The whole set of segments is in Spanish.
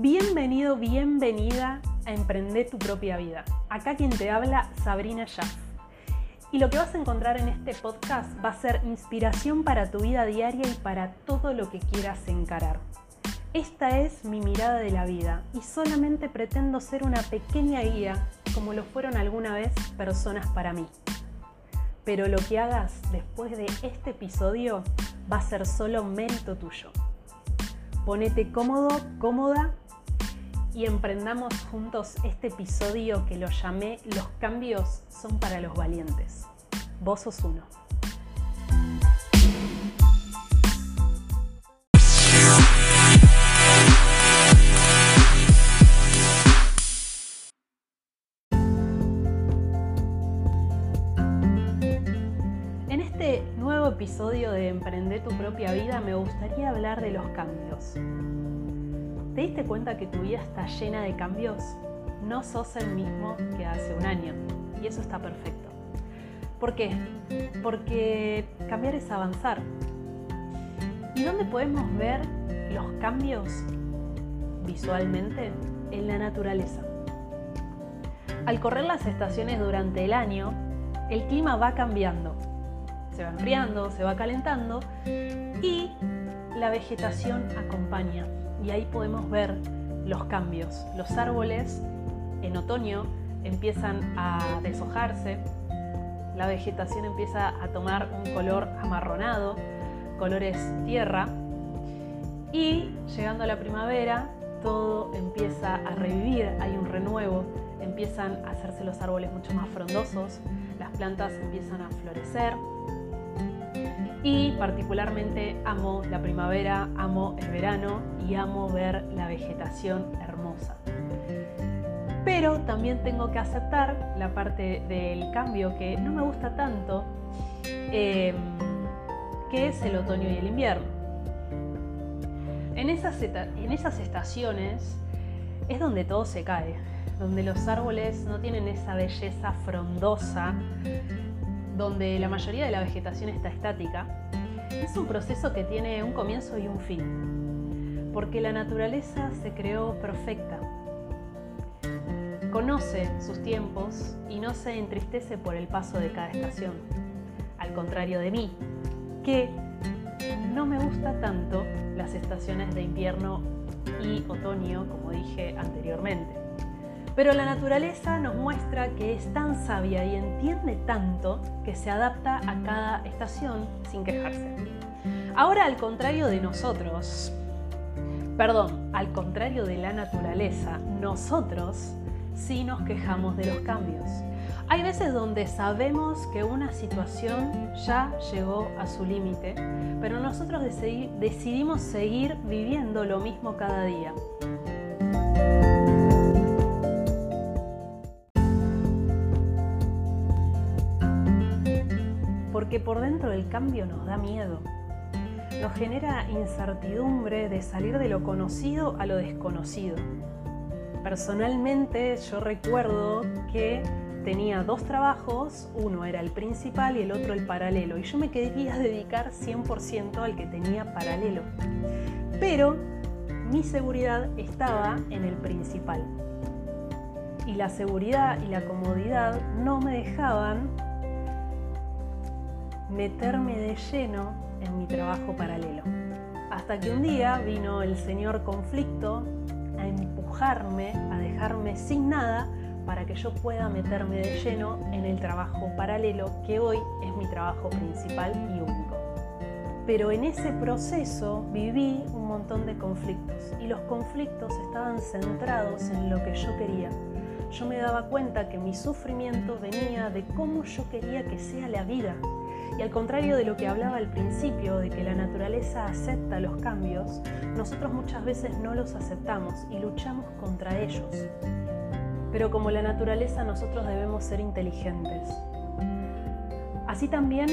Bienvenido, bienvenida a Emprender tu propia vida. Acá quien te habla, Sabrina Schaff. Y lo que vas a encontrar en este podcast va a ser inspiración para tu vida diaria y para todo lo que quieras encarar. Esta es mi mirada de la vida y solamente pretendo ser una pequeña guía como lo fueron alguna vez personas para mí. Pero lo que hagas después de este episodio va a ser solo mérito tuyo. Ponete cómodo, cómoda y emprendamos juntos este episodio que lo llamé Los cambios son para los valientes. Vos sos uno. En este nuevo episodio de Emprender tu propia vida me gustaría hablar de los cambios. ¿Te diste cuenta que tu vida está llena de cambios? No sos el mismo que hace un año y eso está perfecto. ¿Por qué? Porque cambiar es avanzar. ¿Y dónde podemos ver los cambios visualmente? En la naturaleza. Al correr las estaciones durante el año, el clima va cambiando. Se va enfriando, se va calentando y la vegetación acompaña. Y ahí podemos ver los cambios. Los árboles en otoño empiezan a deshojarse, la vegetación empieza a tomar un color amarronado, colores tierra, y llegando a la primavera todo empieza a revivir, hay un renuevo, empiezan a hacerse los árboles mucho más frondosos, las plantas empiezan a florecer, y particularmente amo la primavera, amo el verano y amo ver la vegetación hermosa. Pero también tengo que aceptar la parte del cambio que no me gusta tanto, eh, que es el otoño y el invierno. En esas, en esas estaciones es donde todo se cae, donde los árboles no tienen esa belleza frondosa donde la mayoría de la vegetación está estática, es un proceso que tiene un comienzo y un fin, porque la naturaleza se creó perfecta. Conoce sus tiempos y no se entristece por el paso de cada estación, al contrario de mí, que no me gusta tanto las estaciones de invierno y otoño, como dije anteriormente. Pero la naturaleza nos muestra que es tan sabia y entiende tanto que se adapta a cada estación sin quejarse. Ahora al contrario de nosotros, perdón, al contrario de la naturaleza, nosotros sí nos quejamos de los cambios. Hay veces donde sabemos que una situación ya llegó a su límite, pero nosotros decidimos seguir viviendo lo mismo cada día. Porque por dentro el cambio nos da miedo. Nos genera incertidumbre de salir de lo conocido a lo desconocido. Personalmente yo recuerdo que tenía dos trabajos, uno era el principal y el otro el paralelo, y yo me quería dedicar 100% al que tenía paralelo. Pero mi seguridad estaba en el principal. Y la seguridad y la comodidad no me dejaban meterme de lleno en mi trabajo paralelo. Hasta que un día vino el señor conflicto a empujarme, a dejarme sin nada para que yo pueda meterme de lleno en el trabajo paralelo que hoy es mi trabajo principal y único. Pero en ese proceso viví un montón de conflictos y los conflictos estaban centrados en lo que yo quería. Yo me daba cuenta que mi sufrimiento venía de cómo yo quería que sea la vida, y al contrario de lo que hablaba al principio, de que la naturaleza acepta los cambios, nosotros muchas veces no los aceptamos y luchamos contra ellos. Pero como la naturaleza nosotros debemos ser inteligentes. Así también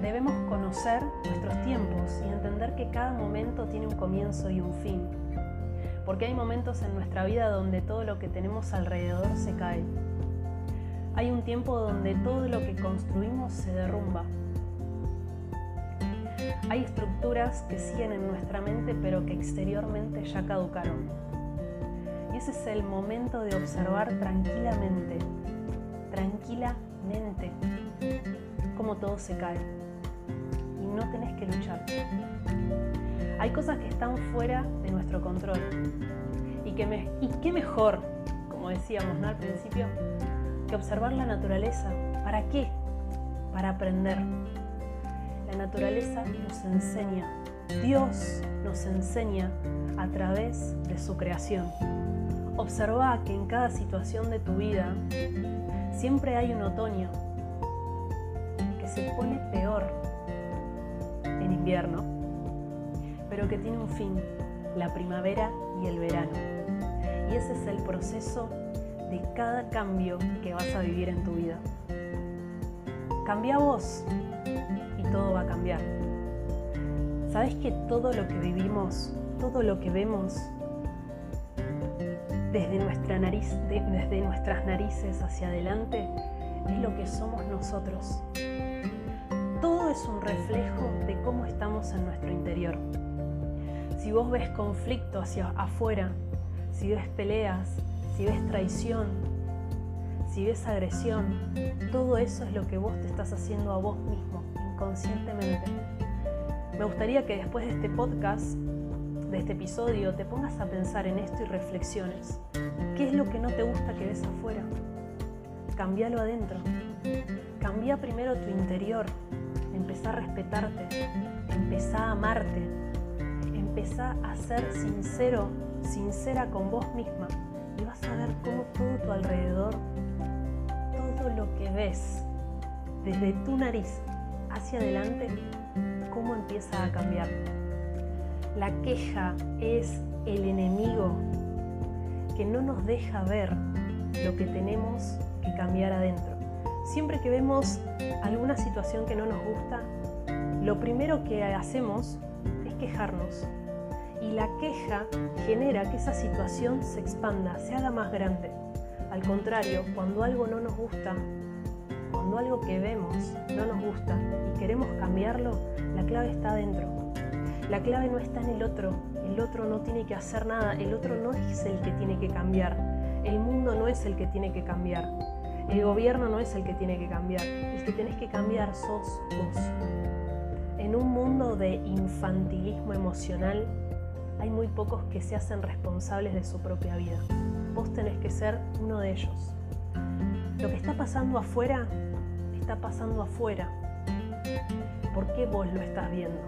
debemos conocer nuestros tiempos y entender que cada momento tiene un comienzo y un fin. Porque hay momentos en nuestra vida donde todo lo que tenemos alrededor se cae. Hay un tiempo donde todo lo que construimos se derrumba hay estructuras que siguen en nuestra mente pero que exteriormente ya caducaron. ese es el momento de observar tranquilamente, tranquilamente, cómo todo se cae. Y no tenés que luchar. Hay cosas que están fuera de nuestro control. Y, que y qué mejor, como decíamos al principio, que observar la naturaleza. ¿Para qué? Para aprender. La naturaleza nos enseña. Dios nos enseña a través de su creación. Observa que en cada situación de tu vida siempre hay un otoño que se pone peor en invierno, pero que tiene un fin, la primavera y el verano. Y ese es el proceso de cada cambio que vas a vivir en tu vida. Cambia vos todo va a cambiar. ¿Sabes que todo lo que vivimos, todo lo que vemos, desde, nuestra nariz, desde nuestras narices hacia adelante, es lo que somos nosotros. Todo es un reflejo de cómo estamos en nuestro interior. Si vos ves conflicto hacia afuera, si ves peleas, si ves traición, si ves agresión, todo eso es lo que vos te estás haciendo a vos mismo, inconscientemente. Me gustaría que después de este podcast de este episodio te pongas a pensar en esto y reflexiones. ¿Qué es lo que no te gusta que ves afuera? Cambialo adentro. Cambia primero tu interior. Empezá a respetarte. Empezá a amarte. Empezá a ser sincero, sincera con vos misma. Y vas a ver cómo todo tu alrededor, todo lo que ves desde tu nariz hacia adelante, cómo empieza a cambiar. La queja es el enemigo que no nos deja ver lo que tenemos que cambiar adentro. Siempre que vemos alguna situación que no nos gusta, lo primero que hacemos es quejarnos. Y la queja genera que esa situación se expanda, se haga más grande. Al contrario, cuando algo no nos gusta, cuando algo que vemos no nos gusta y queremos cambiarlo, la clave está adentro la clave no está en el otro, el otro no tiene que hacer nada, el otro no es el que tiene que cambiar, el mundo no es el que tiene que cambiar, el gobierno no es el que tiene que cambiar, el que tenés que cambiar sos vos. En un mundo de infantilismo emocional hay muy pocos que se hacen responsables de su propia vida. Vos tenés que ser uno de ellos. Lo que está pasando afuera, está pasando afuera. ¿Por qué vos lo estás viendo?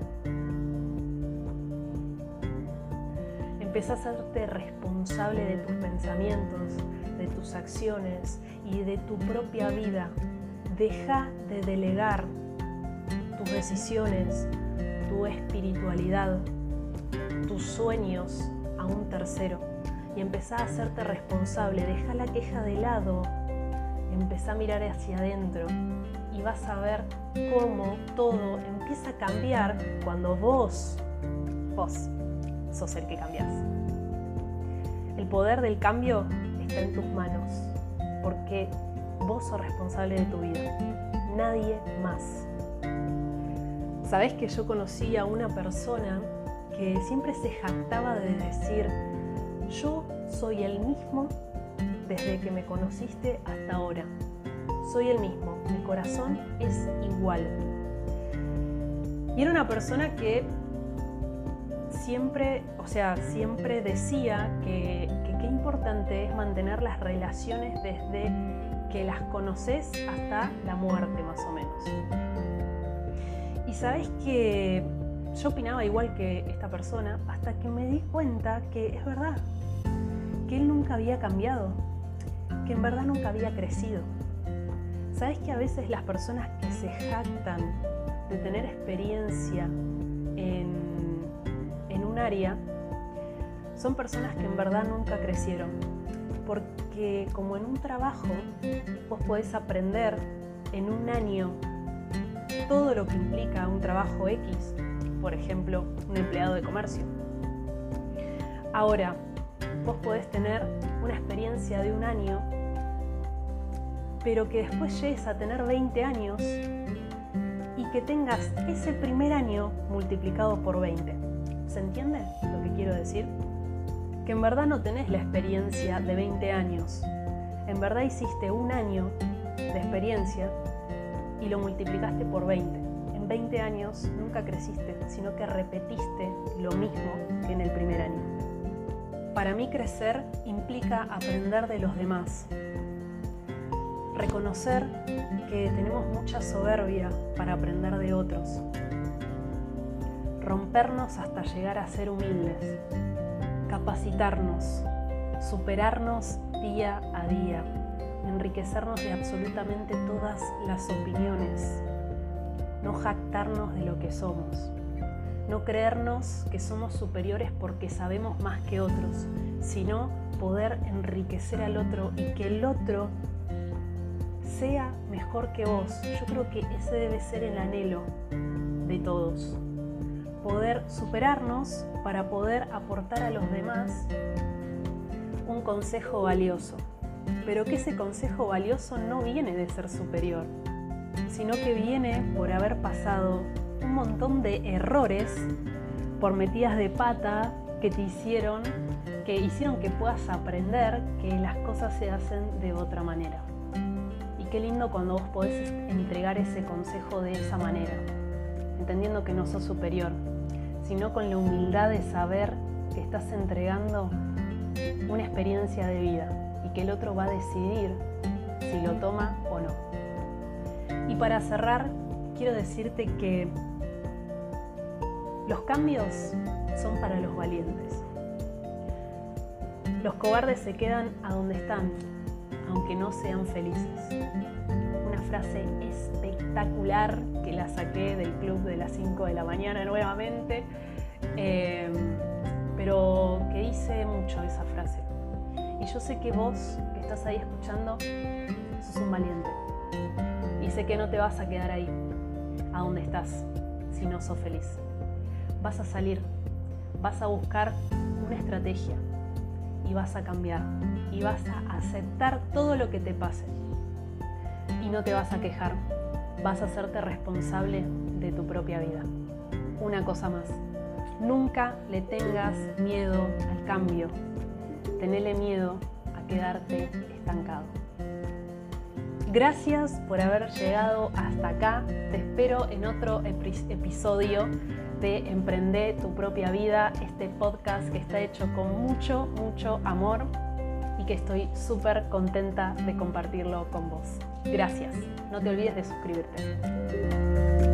Empieza a hacerte responsable de tus pensamientos, de tus acciones y de tu propia vida. Deja de delegar tus decisiones, tu espiritualidad, tus sueños a un tercero y empezá a hacerte responsable. Deja la queja de lado, empezá a mirar hacia adentro y vas a ver cómo todo empieza a cambiar cuando vos, vos, sos el que cambias. El poder del cambio está en tus manos, porque vos sos responsable de tu vida, nadie más. Sabés que yo conocí a una persona que siempre se jactaba de decir, yo soy el mismo desde que me conociste hasta ahora. Soy el mismo, mi corazón es igual. Y era una persona que siempre, o sea, siempre decía que qué importante es mantener las relaciones desde que las conoces hasta la muerte más o menos. Y sabes que yo opinaba igual que esta persona hasta que me di cuenta que es verdad, que él nunca había cambiado, que en verdad nunca había crecido. Sabes que a veces las personas que se jactan de tener experiencia en área, son personas que en verdad nunca crecieron. Porque como en un trabajo, vos podés aprender en un año todo lo que implica un trabajo X, por ejemplo, un empleado de comercio. Ahora, vos podés tener una experiencia de un año, pero que después llegues a tener 20 años y que tengas ese primer año multiplicado por 20. ¿Se entiende lo que quiero decir? que en verdad no tenés la experiencia de 20 años. En verdad hiciste un año de experiencia y lo multiplicaste por 20. En 20 años nunca creciste, sino que repetiste lo mismo que en el primer año. Para mí crecer implica aprender de los demás, reconocer que tenemos mucha soberbia para aprender de otros, rompernos hasta llegar a ser humildes, capacitarnos, superarnos día a día, enriquecernos de absolutamente todas las opiniones, no jactarnos de lo que somos, no creernos que somos superiores porque sabemos más que otros, sino poder enriquecer al otro y que el otro sea mejor que vos. Yo creo que ese debe ser el anhelo de todos. Poder superarnos para poder aportar a los demás un consejo valioso. Pero que ese consejo valioso no viene de ser superior, sino que viene por haber pasado un montón de errores por metidas de pata que te hicieron, que hicieron que puedas aprender que las cosas se hacen de otra manera qué lindo cuando vos podés entregar ese consejo de esa manera, entendiendo que no sos superior, sino con la humildad de saber que estás entregando una experiencia de vida y que el otro va a decidir si lo toma o no. Y para cerrar, quiero decirte que los cambios son para los valientes. Los cobardes se quedan a donde están aunque no sean felices. Una frase espectacular que la saqué del club de las 5 de la mañana nuevamente, em, pero que dice mucho esa frase. Y yo sé que vos que estás ahí escuchando, sos un valiente. Y sé que no te vas a quedar ahí, a donde estás, si no sos feliz. Vas a salir, vas a buscar una estrategia, y vas a cambiar y vas a aceptar todo lo que te pase. Y no te vas a quejar, vas a hacerte responsable de tu propia vida. Una cosa más, nunca le tengas miedo al cambio, tenele miedo a quedarte estancado. Gracias por haber llegado hasta acá. Te espero en otro episodio de Emprende tu propia vida, este podcast que está hecho con mucho, mucho amor y que estoy súper contenta de compartirlo con vos. Gracias. No te olvides de suscribirte.